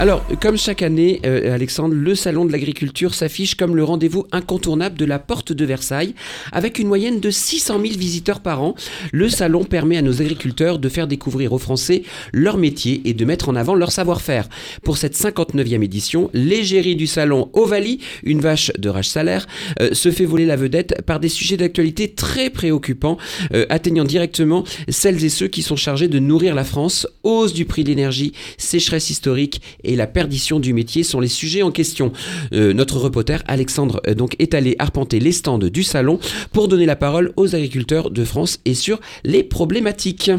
Alors, comme chaque année, euh, Alexandre, le Salon de l'Agriculture s'affiche comme le rendez-vous incontournable de la porte de Versailles. Avec une moyenne de 600 000 visiteurs par an, le salon permet à nos agriculteurs de faire découvrir aux Français leur métier et de mettre en avant leur savoir-faire. Pour cette 59e édition, l'égérie du salon Ovalie, une vache de rage salaire, euh, se fait voler la vedette par des sujets d'actualité très préoccupants, euh, atteignant directement celles et ceux qui sont chargés de nourrir la France. Hausse du prix de l'énergie, sécheresse historique et la perdition du métier sont les sujets en question. Euh, notre reporter Alexandre euh, donc est allé arpenter les stands du salon pour donner la parole aux agriculteurs de France et sur les problématiques.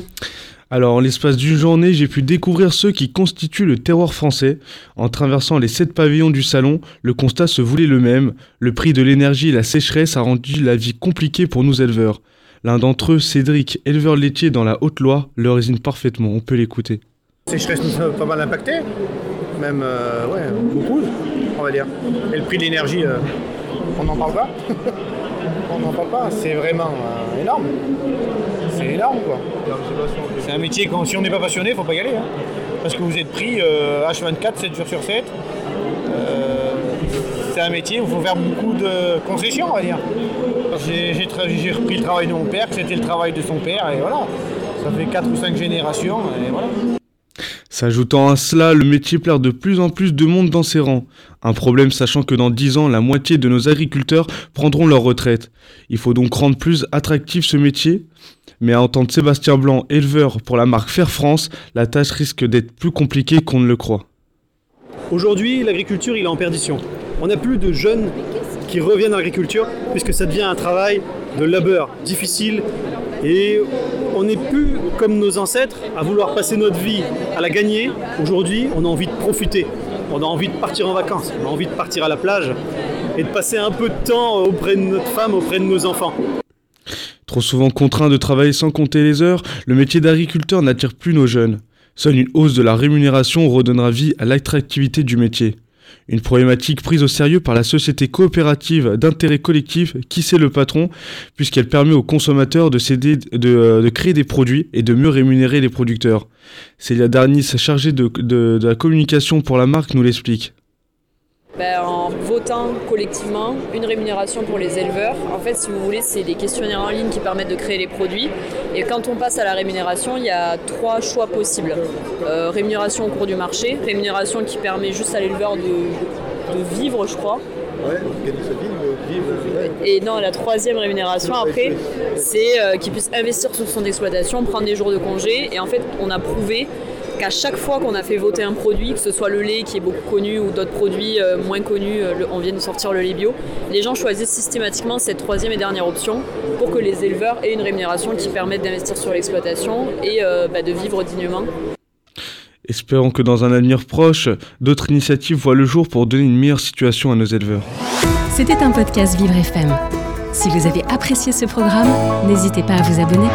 Alors, en l'espace d'une journée, j'ai pu découvrir ceux qui constituent le terroir français. En traversant les sept pavillons du salon, le constat se voulait le même. Le prix de l'énergie et la sécheresse a rendu la vie compliquée pour nous éleveurs. L'un d'entre eux, Cédric, éleveur laitier dans la Haute-Loire, le résume parfaitement. On peut l'écouter. Sécheresse nous a pas mal impacté même euh, ouais, beaucoup, on va dire. Et le prix de l'énergie, euh, on n'en parle pas. on n'en parle pas, c'est vraiment euh, énorme. C'est énorme quoi. C'est un métier, quand, si on n'est pas passionné, il faut pas y aller. Hein. Parce que vous êtes pris H24, 7 jours sur 7. c'est un métier où il faut faire beaucoup de concessions, on va dire. J'ai repris le travail de mon père, c'était le travail de son père, et voilà. Ça fait 4 ou 5 générations, et voilà. S'ajoutant à cela, le métier perd de plus en plus de monde dans ses rangs. Un problème sachant que dans 10 ans, la moitié de nos agriculteurs prendront leur retraite. Il faut donc rendre plus attractif ce métier. Mais à entendre Sébastien Blanc, éleveur pour la marque Fair France, la tâche risque d'être plus compliquée qu'on ne le croit. Aujourd'hui, l'agriculture, il est en perdition. On n'a plus de jeunes qui reviennent à l'agriculture puisque ça devient un travail de labeur difficile et on n'est plus comme nos ancêtres à vouloir passer notre vie à la gagner. Aujourd'hui, on a envie de profiter. On a envie de partir en vacances. On a envie de partir à la plage et de passer un peu de temps auprès de notre femme, auprès de nos enfants. Trop souvent contraint de travailler sans compter les heures, le métier d'agriculteur n'attire plus nos jeunes. Seule une hausse de la rémunération redonnera vie à l'attractivité du métier. Une problématique prise au sérieux par la société coopérative d'intérêt collectif qui c'est le patron, puisqu'elle permet aux consommateurs de, euh, de, créer des produits et de mieux rémunérer les producteurs. Célia Darnis, chargée de la communication pour la marque, nous l'explique. Ben, en votant collectivement une rémunération pour les éleveurs. En fait, si vous voulez, c'est des questionnaires en ligne qui permettent de créer les produits. Et quand on passe à la rémunération, il y a trois choix possibles. Euh, rémunération au cours du marché, rémunération qui permet juste à l'éleveur de, vivre, je crois. Ouais, vivre. Et non, la troisième rémunération après, c'est euh, qu'il puisse investir sur son exploitation, prendre des jours de congé. Et en fait, on a prouvé qu'à chaque fois qu'on a fait voter un produit, que ce soit le lait qui est beaucoup connu ou d'autres produits euh, moins connus, euh, on vient de sortir le lait bio, les gens choisissent systématiquement cette troisième et dernière option pour que les éleveurs aient une rémunération qui permette d'investir sur l'exploitation et euh, bah, de vivre dignement. Espérons que dans un avenir proche, d'autres initiatives voient le jour pour donner une meilleure situation à nos éleveurs. C'était un podcast Vivre FM. Si vous avez apprécié ce programme, n'hésitez pas à vous abonner.